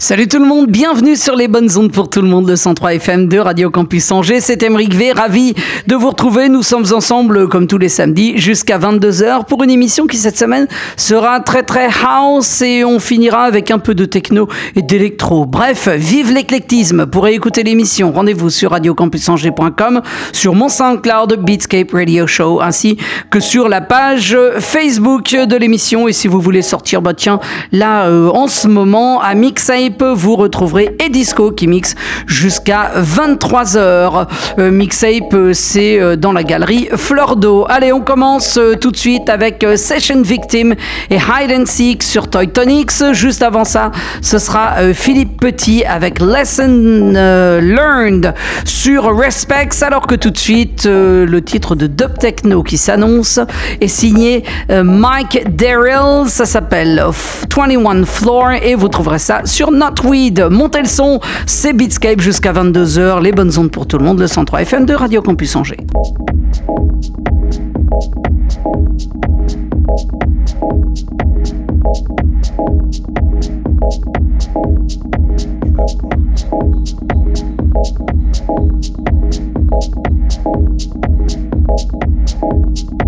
Salut tout le monde, bienvenue sur les bonnes ondes pour tout le monde, le 103 FM de Radio Campus Angers. C'est Emeric V, ravi de vous retrouver. Nous sommes ensemble comme tous les samedis jusqu'à 22h pour une émission qui cette semaine sera très très house et on finira avec un peu de techno et d'électro. Bref, vive l'éclectisme. Pour écouter l'émission, rendez-vous sur radiocampusangers.com, sur mon SoundCloud Beatscape Radio Show ainsi que sur la page Facebook de l'émission. Et si vous voulez sortir, bah tiens, là euh, en ce moment à Mixape vous retrouverez Edisco qui mixe jusqu'à 23h. Euh, Mixape, euh, c'est euh, dans la galerie Fleur d'eau. Allez, on commence tout de suite avec Session Victim et Hide and Seek sur Toy Tonics. Juste avant ça, ce sera Philippe Petit avec Lesson Learned sur Respects. Alors que tout de suite, le titre de Dub Techno qui s'annonce est signé Mike Darrell. Ça s'appelle 21 Floor et vous trouverez ça sur Notweed. Montez le son, c'est Beatscape jusqu'à 22h. Les bonnes ondes pour tout le monde, le 103 FM de Radio Campus Angers. Thank.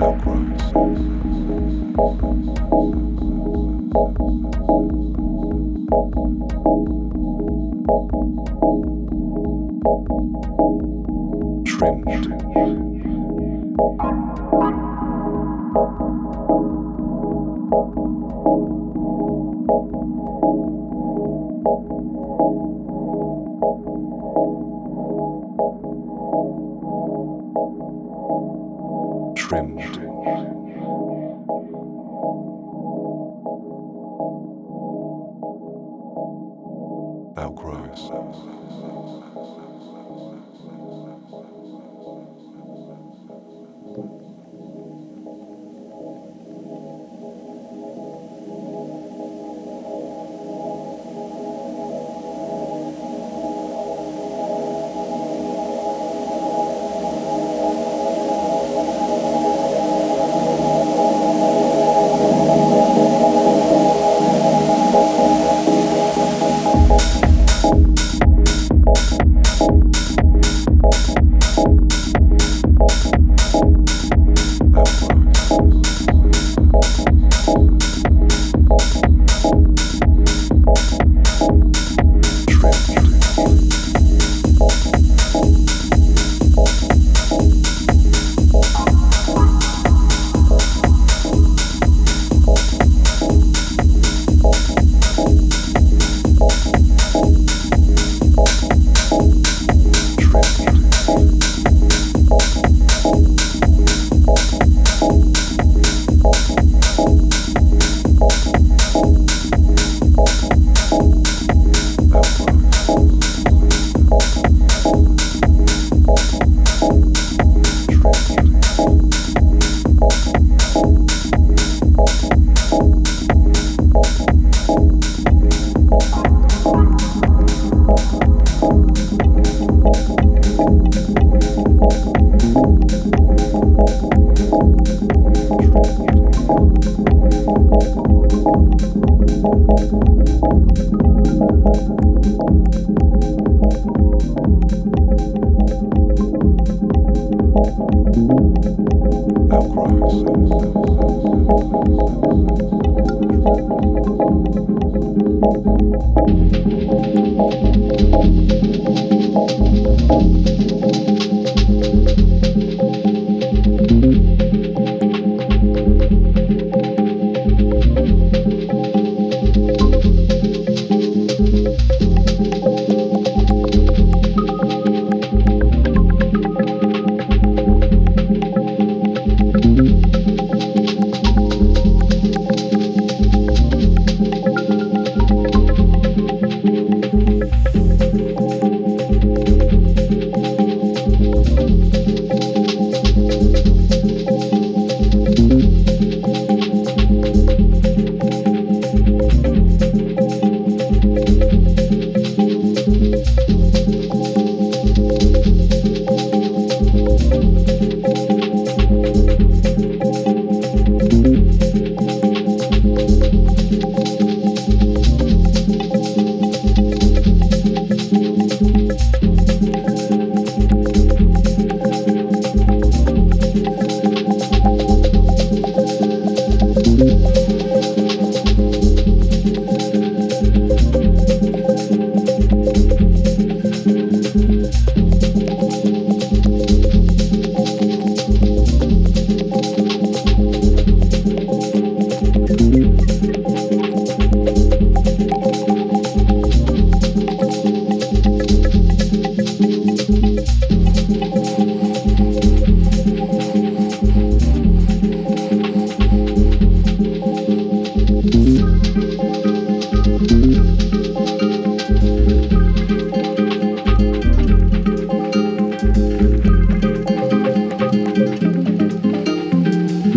Outcries. Watch.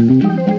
Música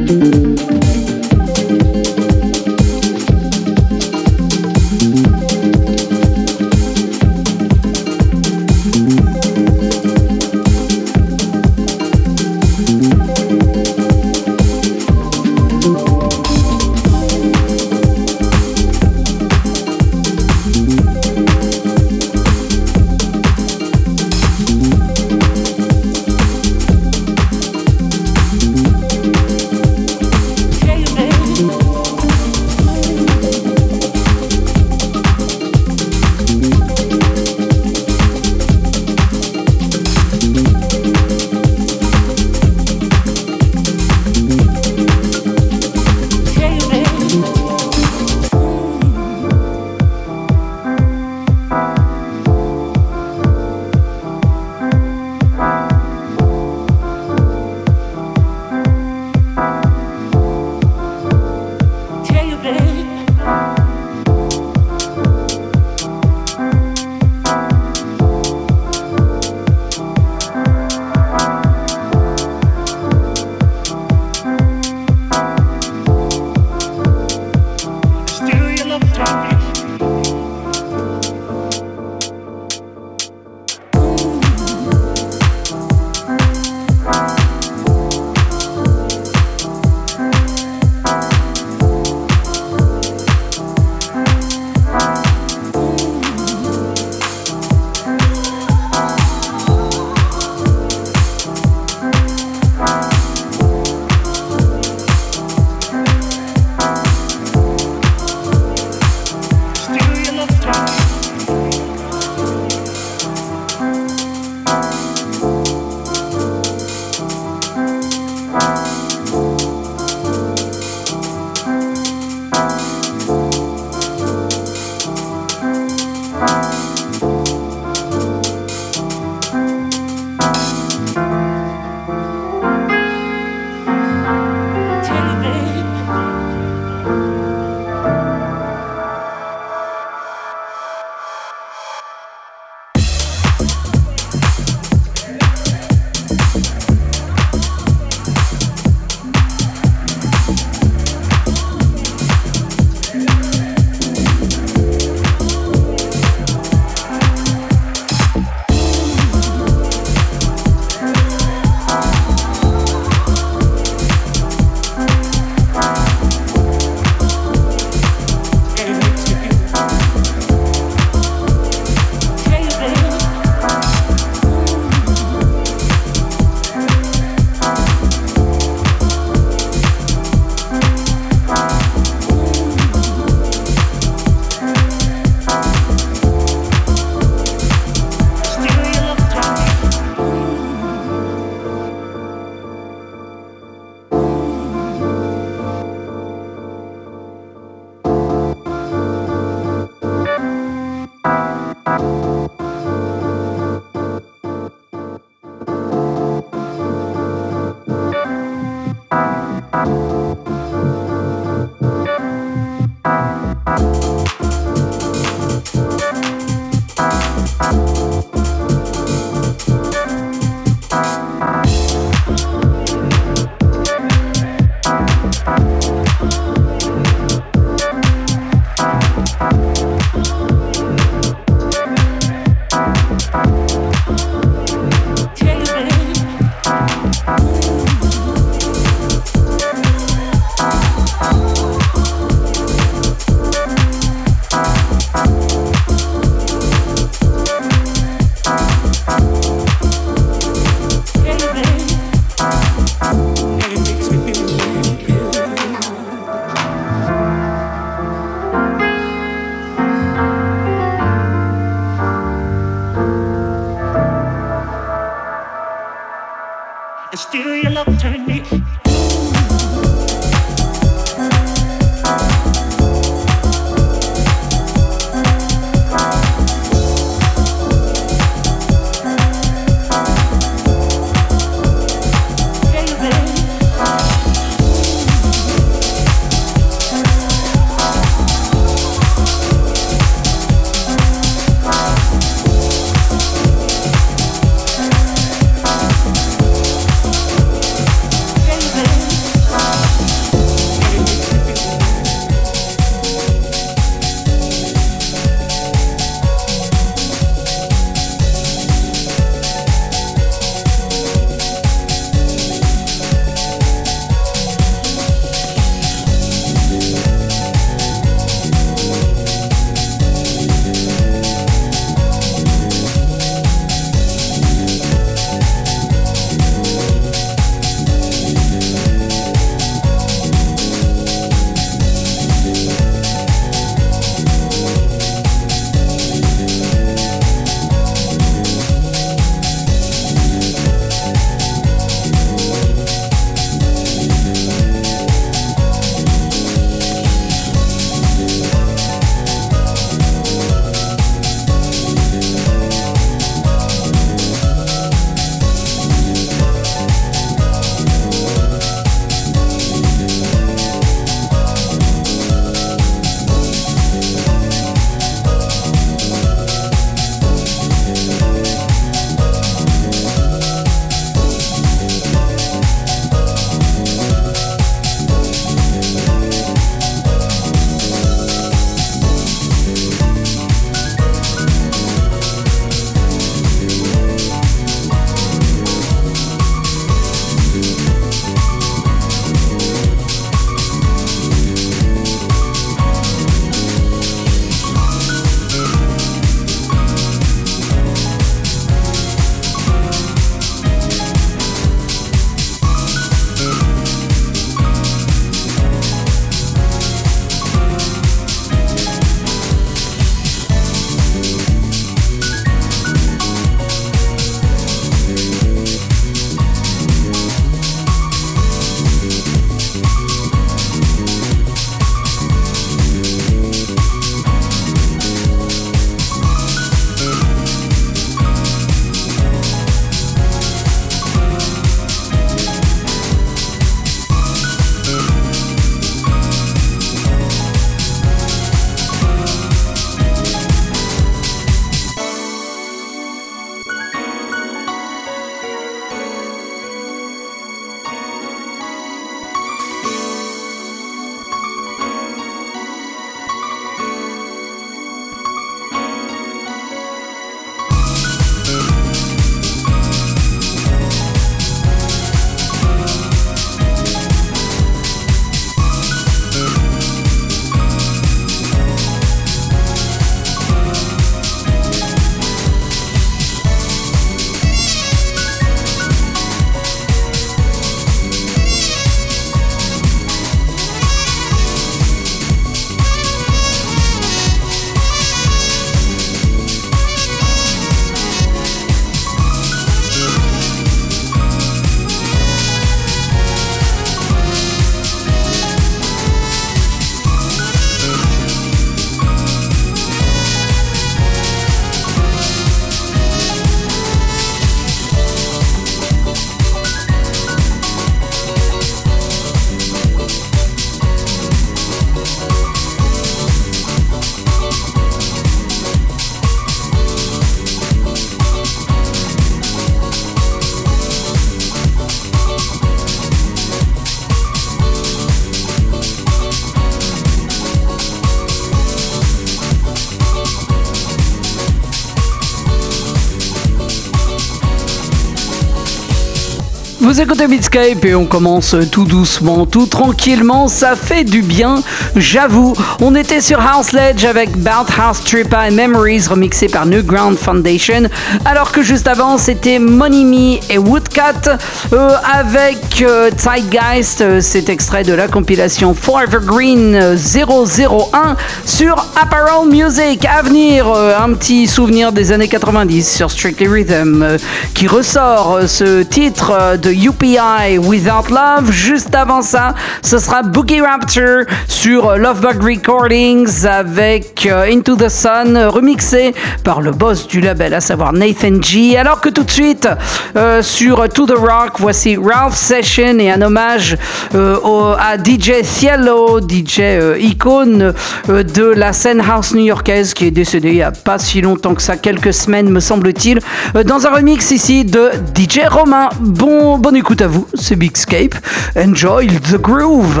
Vous écoutez Beatscape et on commence tout doucement, tout tranquillement. Ça fait du bien, j'avoue. On était sur House Ledge avec Belt House Trippa and Memories remixé par New Ground Foundation. Alors que juste avant, c'était Money Me et Woodcat euh, avec euh, Zeitgeist. C'est extrait de la compilation Forever Green 001 sur Apparel Music. À venir, euh, un petit souvenir des années 90 sur Strictly Rhythm qui ressort ce titre de UPI Without Love. Juste avant ça, ce sera Boogie Raptor sur Lovebug Recordings avec euh, Into the Sun remixé par le boss du label, à savoir Nathan G. Alors que tout de suite, euh, sur To the Rock, voici Ralph Session et un hommage euh, à DJ Cielo, DJ icône de la scène house new-yorkaise qui est décédé il n'y a pas si longtemps que ça, quelques semaines me semble-t-il, dans un remix ici de DJ Romain. Bon, bon Bonne écoute à vous, c'est Bigscape. Enjoy the groove.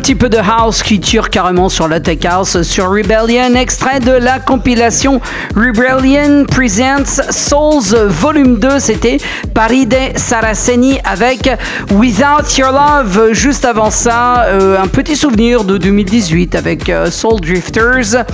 Petit peu de house qui tire carrément sur la tech house sur Rebellion, extrait de la compilation Rebellion Presents Souls Volume 2, c'était Paride Saraceni avec Without Your Love. Juste avant ça, euh, un petit souvenir de 2018 avec euh, Soul Drifters.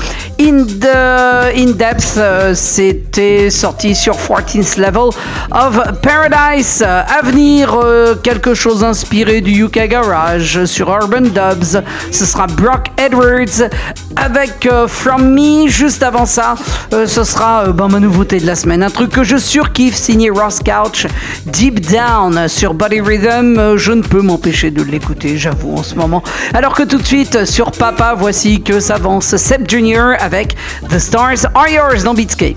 In, the, in Depth, euh, c'était sorti sur 14th Level of Paradise. À venir, quelque chose inspiré du UK Garage sur Urban Dub ce sera Brock Edwards avec euh, From Me. Juste avant ça, euh, ce sera euh, ben, ma nouveauté de la semaine. Un truc que je surkiffe, signé Ross Couch, Deep Down sur Body Rhythm. je ne peux m'empêcher de l'écouter, j'avoue, en ce moment. Alors que tout de suite, sur Papa, voici que s'avance Seb Junior avec The Stars Are Yours dans Beatscape.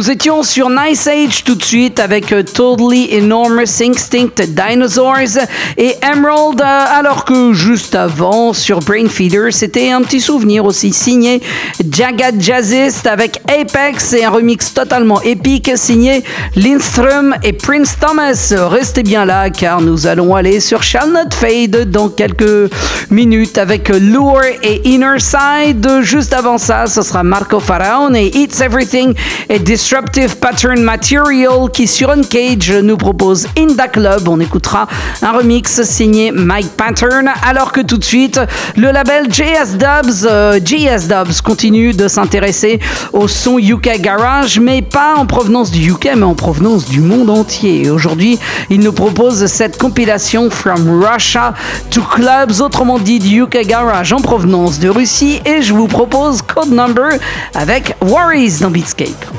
Nous étions sur Nice Age tout de suite avec euh, Totally Enormous Instinct Dinosaurs et Emerald, euh, alors que juste avant sur Brain Feeder, c'était un petit souvenir aussi signé Jagged Jazzist avec Apex et un remix totalement épique signé Lindström et Prince Thomas. Restez bien là car nous allons aller sur Shall Not Fade dans quelques minutes avec Lure et Inner Side. Juste avant ça, ce sera Marco Faraon et It's Everything et Disruptive Pattern Material qui sur Uncage nous propose In the Club. On écoutera un remix signé Mike Pattern alors que tout de suite le label JS Dubs, euh, JS Dubs continue de s'intéresser au son UK Garage mais pas en provenance du UK mais en provenance du monde entier. Aujourd'hui, il nous propose cette compilation From Russia to Clubs, autrement dit du UK Garage en provenance de Russie et je vous propose Code Number avec Worries dans Beatscape.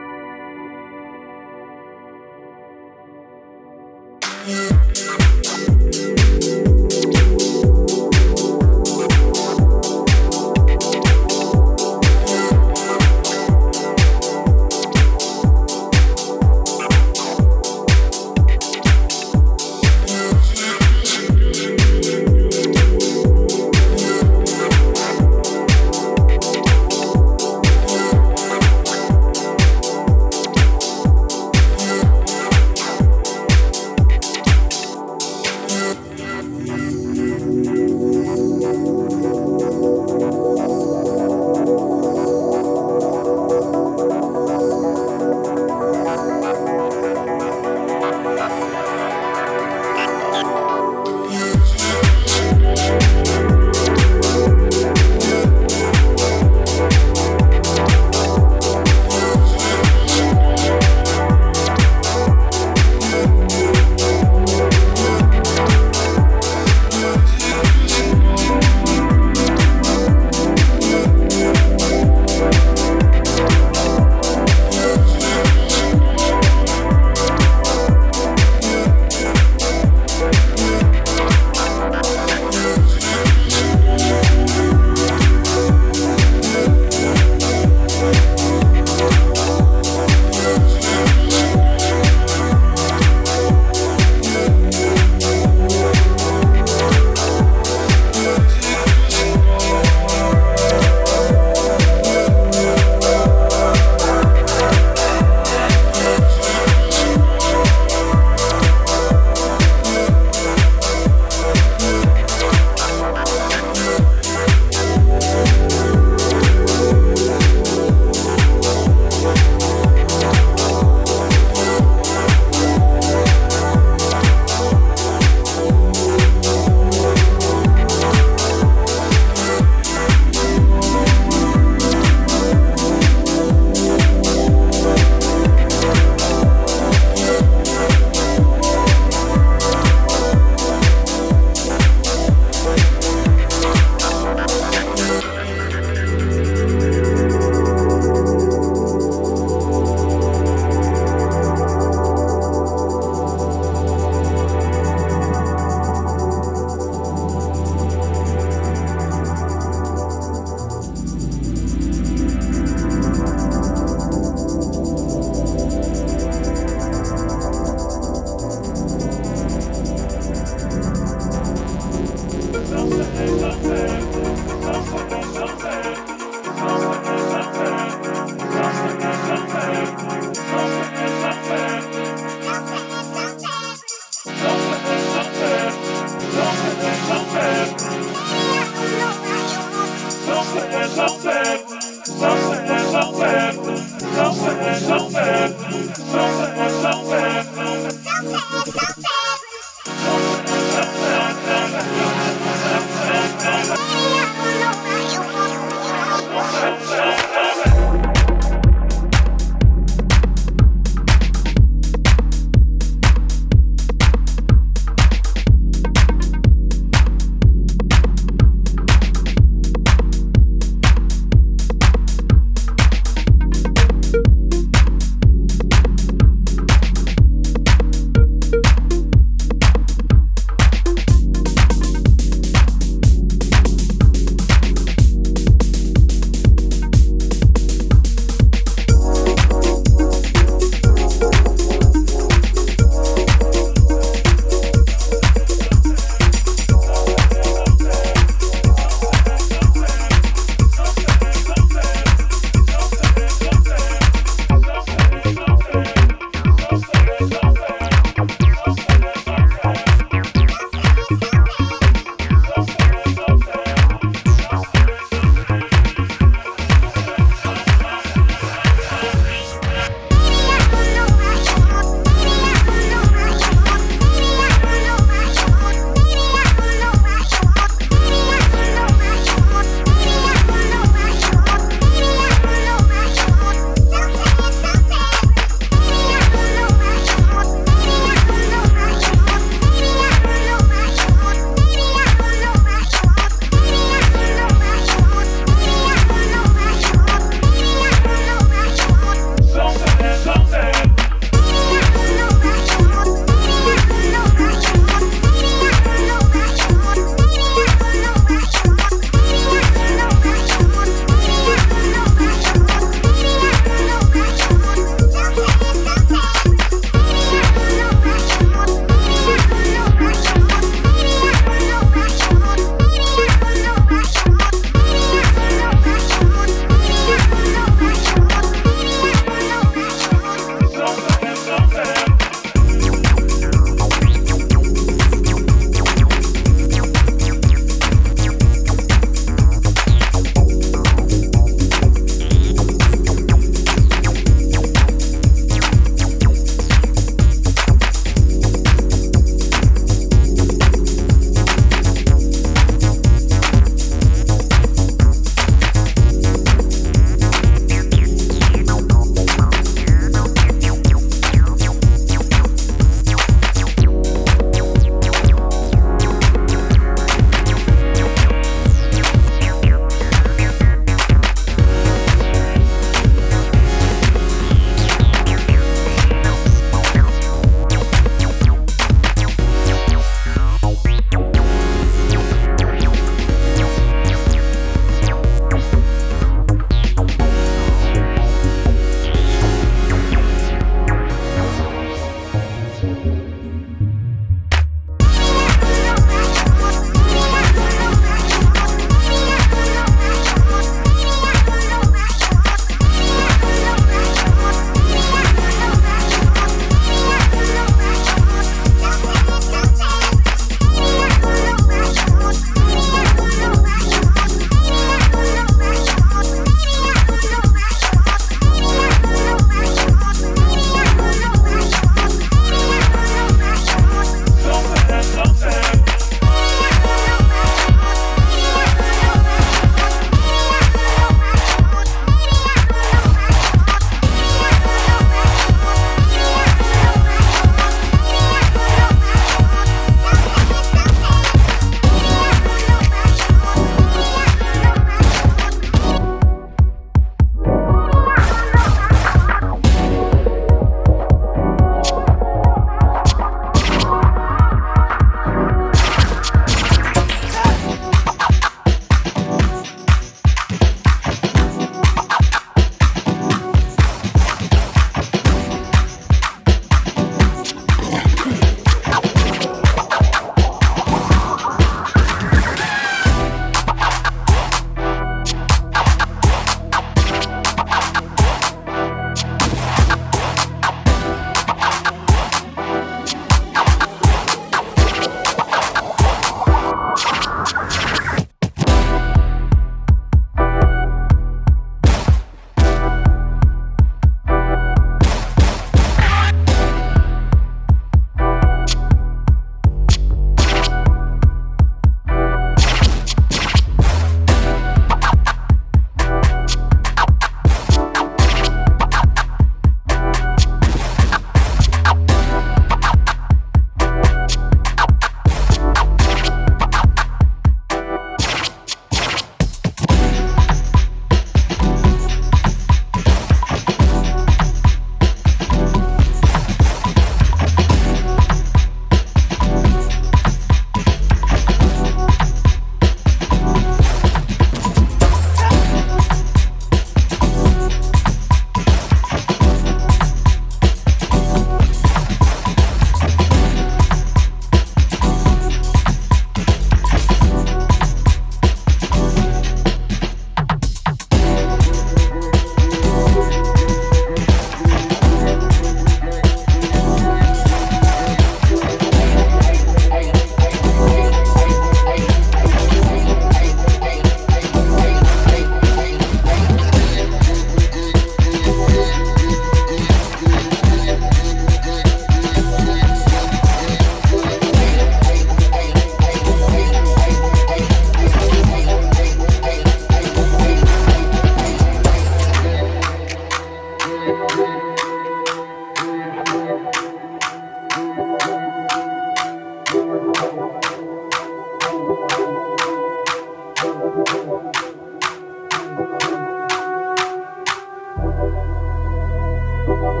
Thank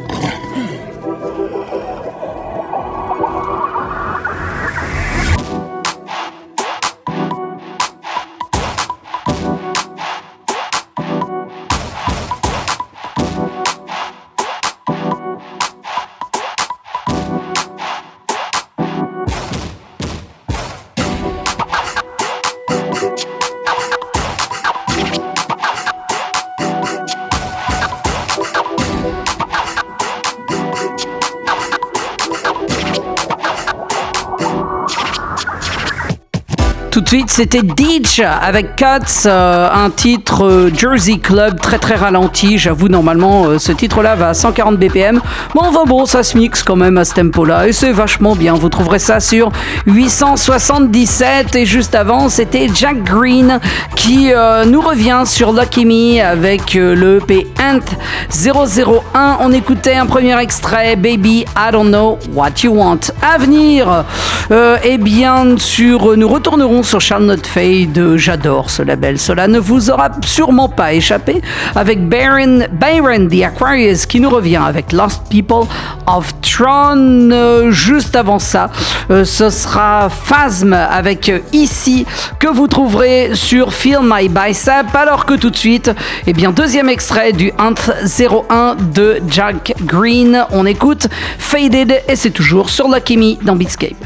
you. C'était Ditch avec Cuts, euh, un titre euh, Jersey Club très très ralenti. J'avoue, normalement, euh, ce titre-là va à 140 BPM. Mais enfin bon, ça se mixe quand même à ce tempo-là et c'est vachement bien. Vous trouverez ça sur 877. Et juste avant, c'était Jack Green qui nous revient sur Lucky avec le EP Ant 001. On écoutait un premier extrait, Baby, I don't know what you want. À venir, eh bien, nous retournerons sur Charlotte Fade. J'adore ce label. Cela ne vous aura sûrement pas échappé avec Byron, Byron the Aquarius qui nous revient avec Lost People of Tron. Euh, juste avant ça, euh, ce sera Phasm avec Ici que vous trouverez sur Feel My Bicep. Alors que tout de suite, eh bien, deuxième extrait du Hunt 01 Jack Green. On écoute Faded et c'est toujours sur Lucky Me dans Beatscape.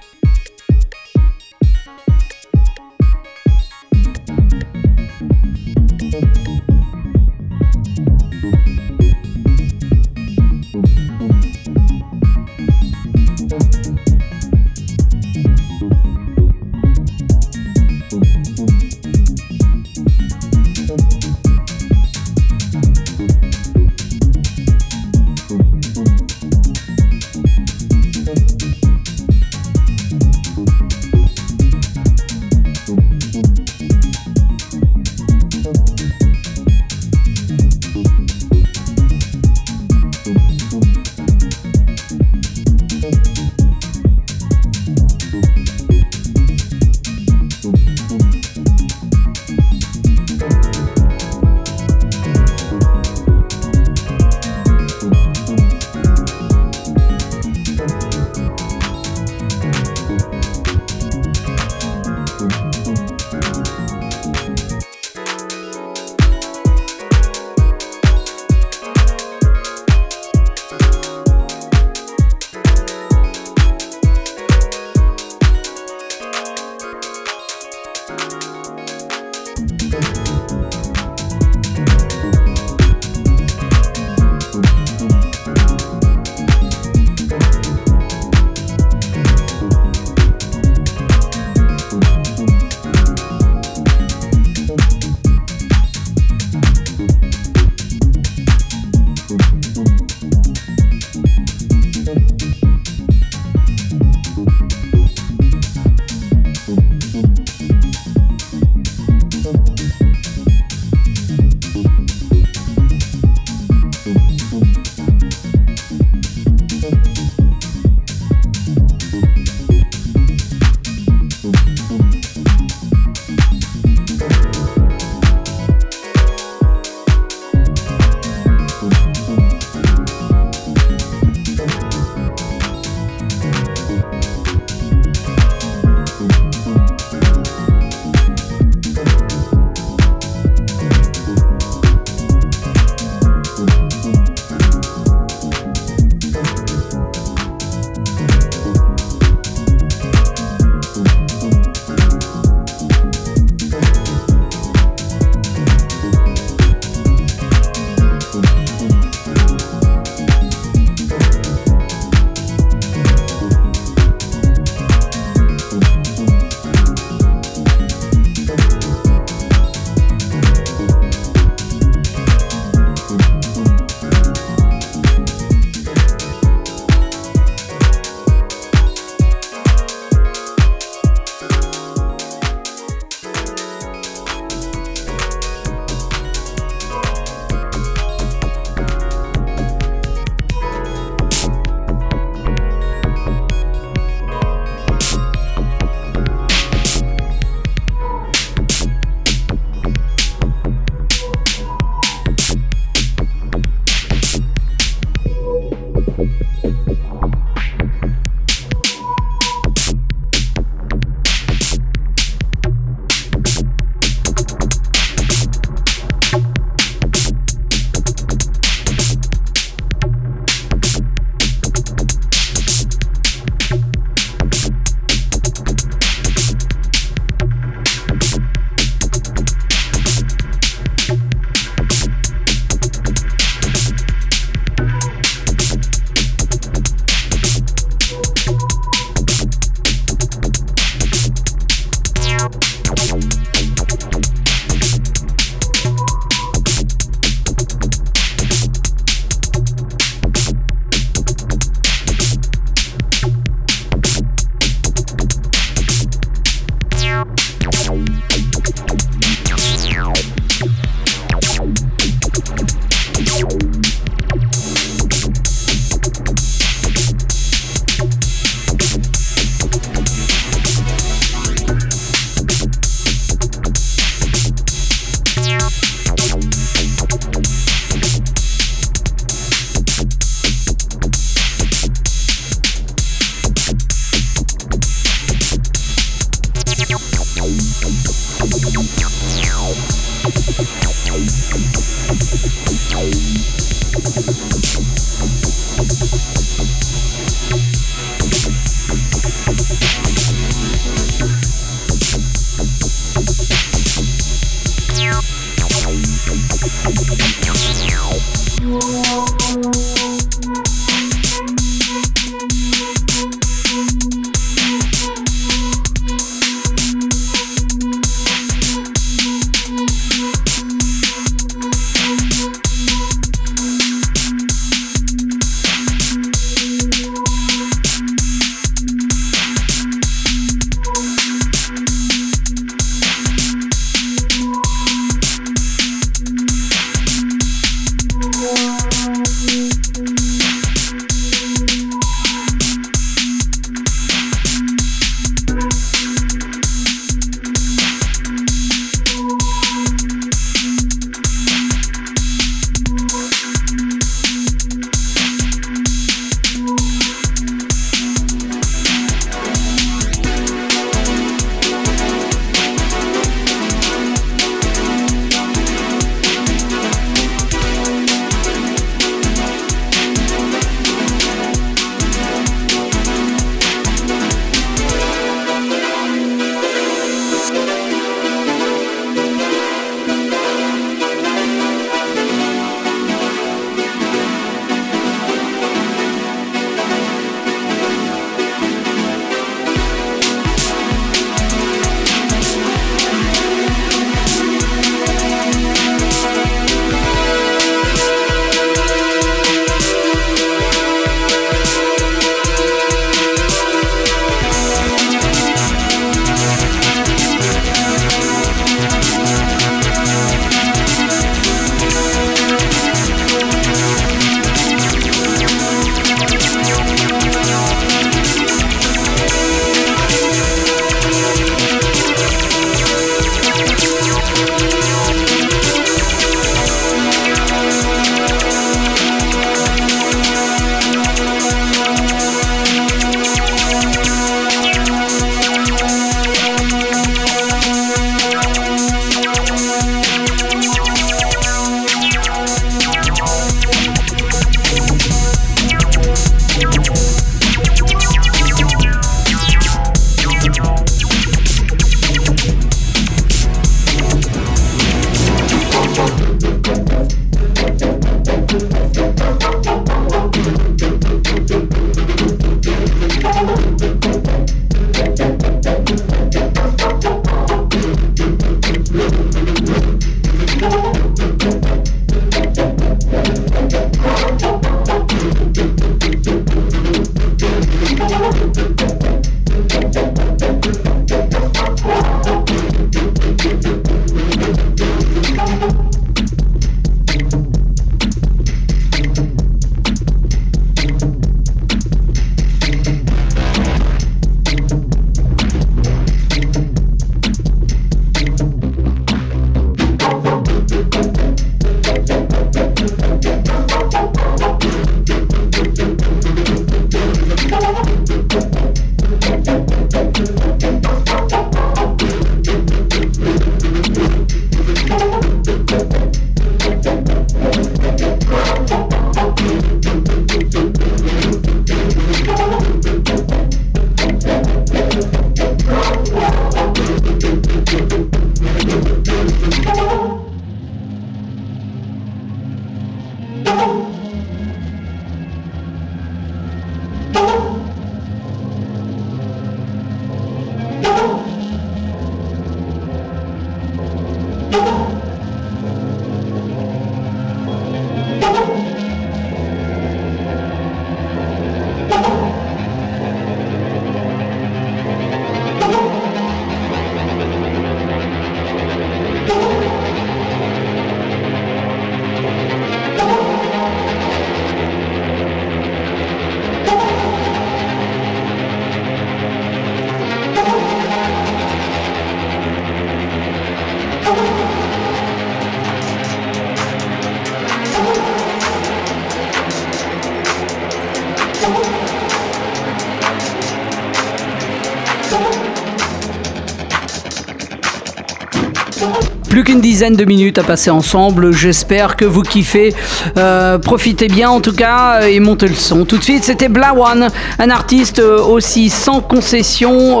Qu'une dizaine de minutes à passer ensemble. J'espère que vous kiffez. Euh, profitez bien en tout cas et montez le son. Tout de suite, c'était Blawan, un artiste aussi sans concession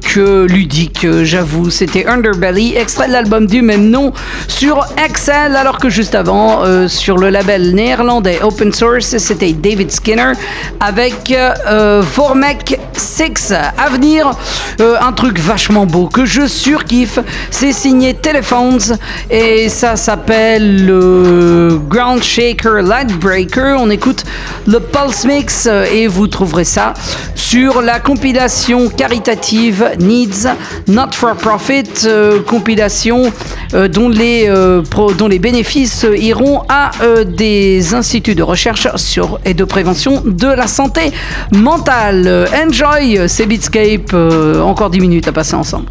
que ludique, j'avoue. C'était Underbelly, extrait de l'album du même nom sur Excel, alors que juste avant, sur le label néerlandais Open Source, c'était David Skinner avec euh, Vormek 6. À venir, euh, un truc vachement beau que je surkiffe. C'est signé Telephones et ça s'appelle le Ground Shaker Light Breaker. On écoute le Pulse Mix et vous trouverez ça sur la compilation caritative Needs Not for Profit, euh, compilation dont, les, dont les bénéfices iront à des instituts de recherche sur et de prévention de la santé mentale. Enjoy, c'est Beatscape. Euh, encore 10 minutes à passer ensemble.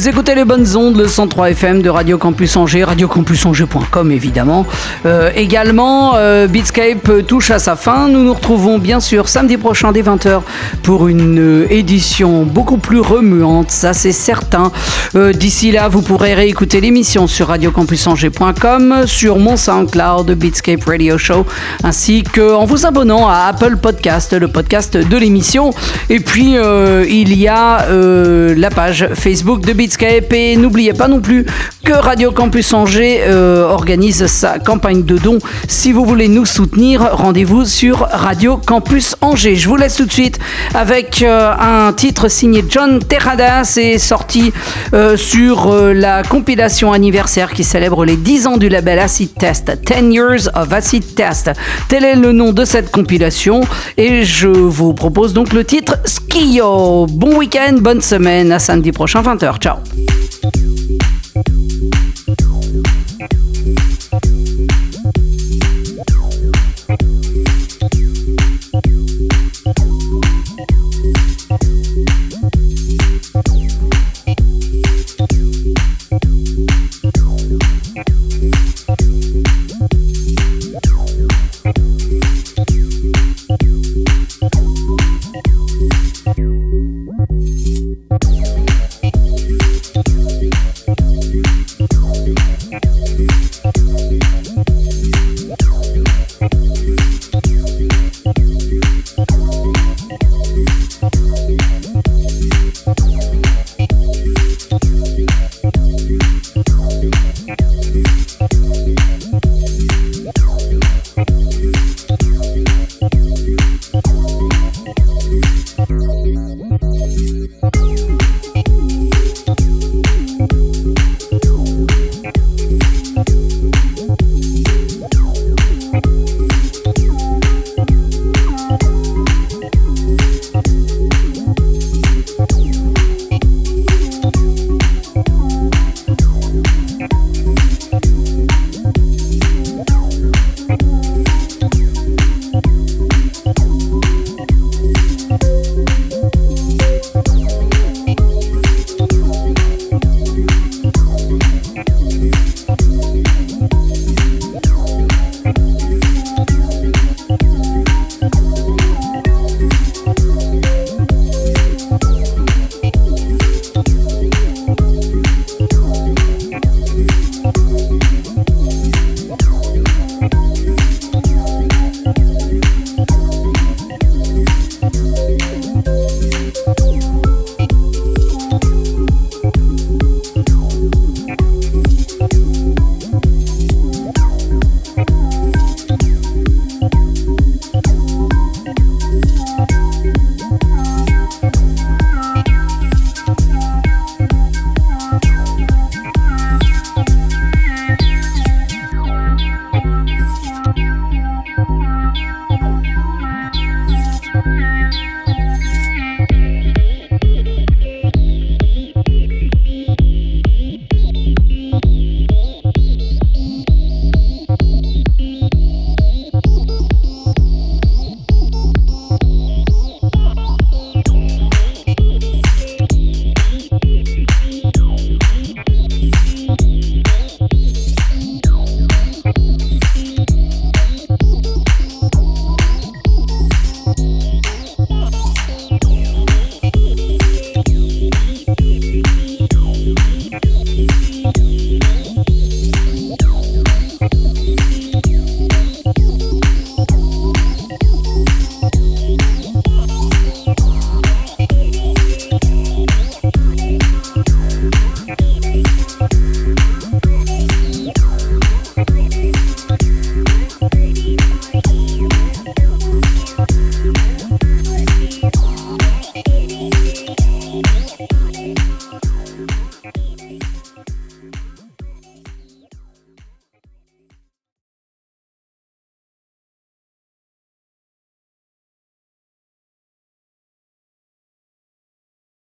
Vous écoutez les bonnes ondes, le 103 FM de Radio Campus Angers, radiocampusangers.com évidemment. Euh, également, euh, Beatscape touche à sa fin. Nous nous retrouvons bien sûr samedi prochain dès 20h pour une euh, édition beaucoup plus remuante, ça c'est certain. D'ici là, vous pourrez réécouter l'émission sur radiocampusangers.com, sur mon SoundCloud, Beatscape Radio Show, ainsi qu'en vous abonnant à Apple Podcast, le podcast de l'émission. Et puis, il y a la page Facebook de Beatscape. Et n'oubliez pas non plus que Radio Campus Angers euh, organise sa campagne de dons. Si vous voulez nous soutenir, rendez-vous sur Radio Campus Angers. Je vous laisse tout de suite avec euh, un titre signé John Terrada. C'est sorti euh, sur la compilation anniversaire qui célèbre les 10 ans du label Acid Test. 10 Years of Acid Test. Tel est le nom de cette compilation. Et je vous propose donc le titre Skio. Bon week-end, bonne semaine. À samedi prochain, 20h. Ciao.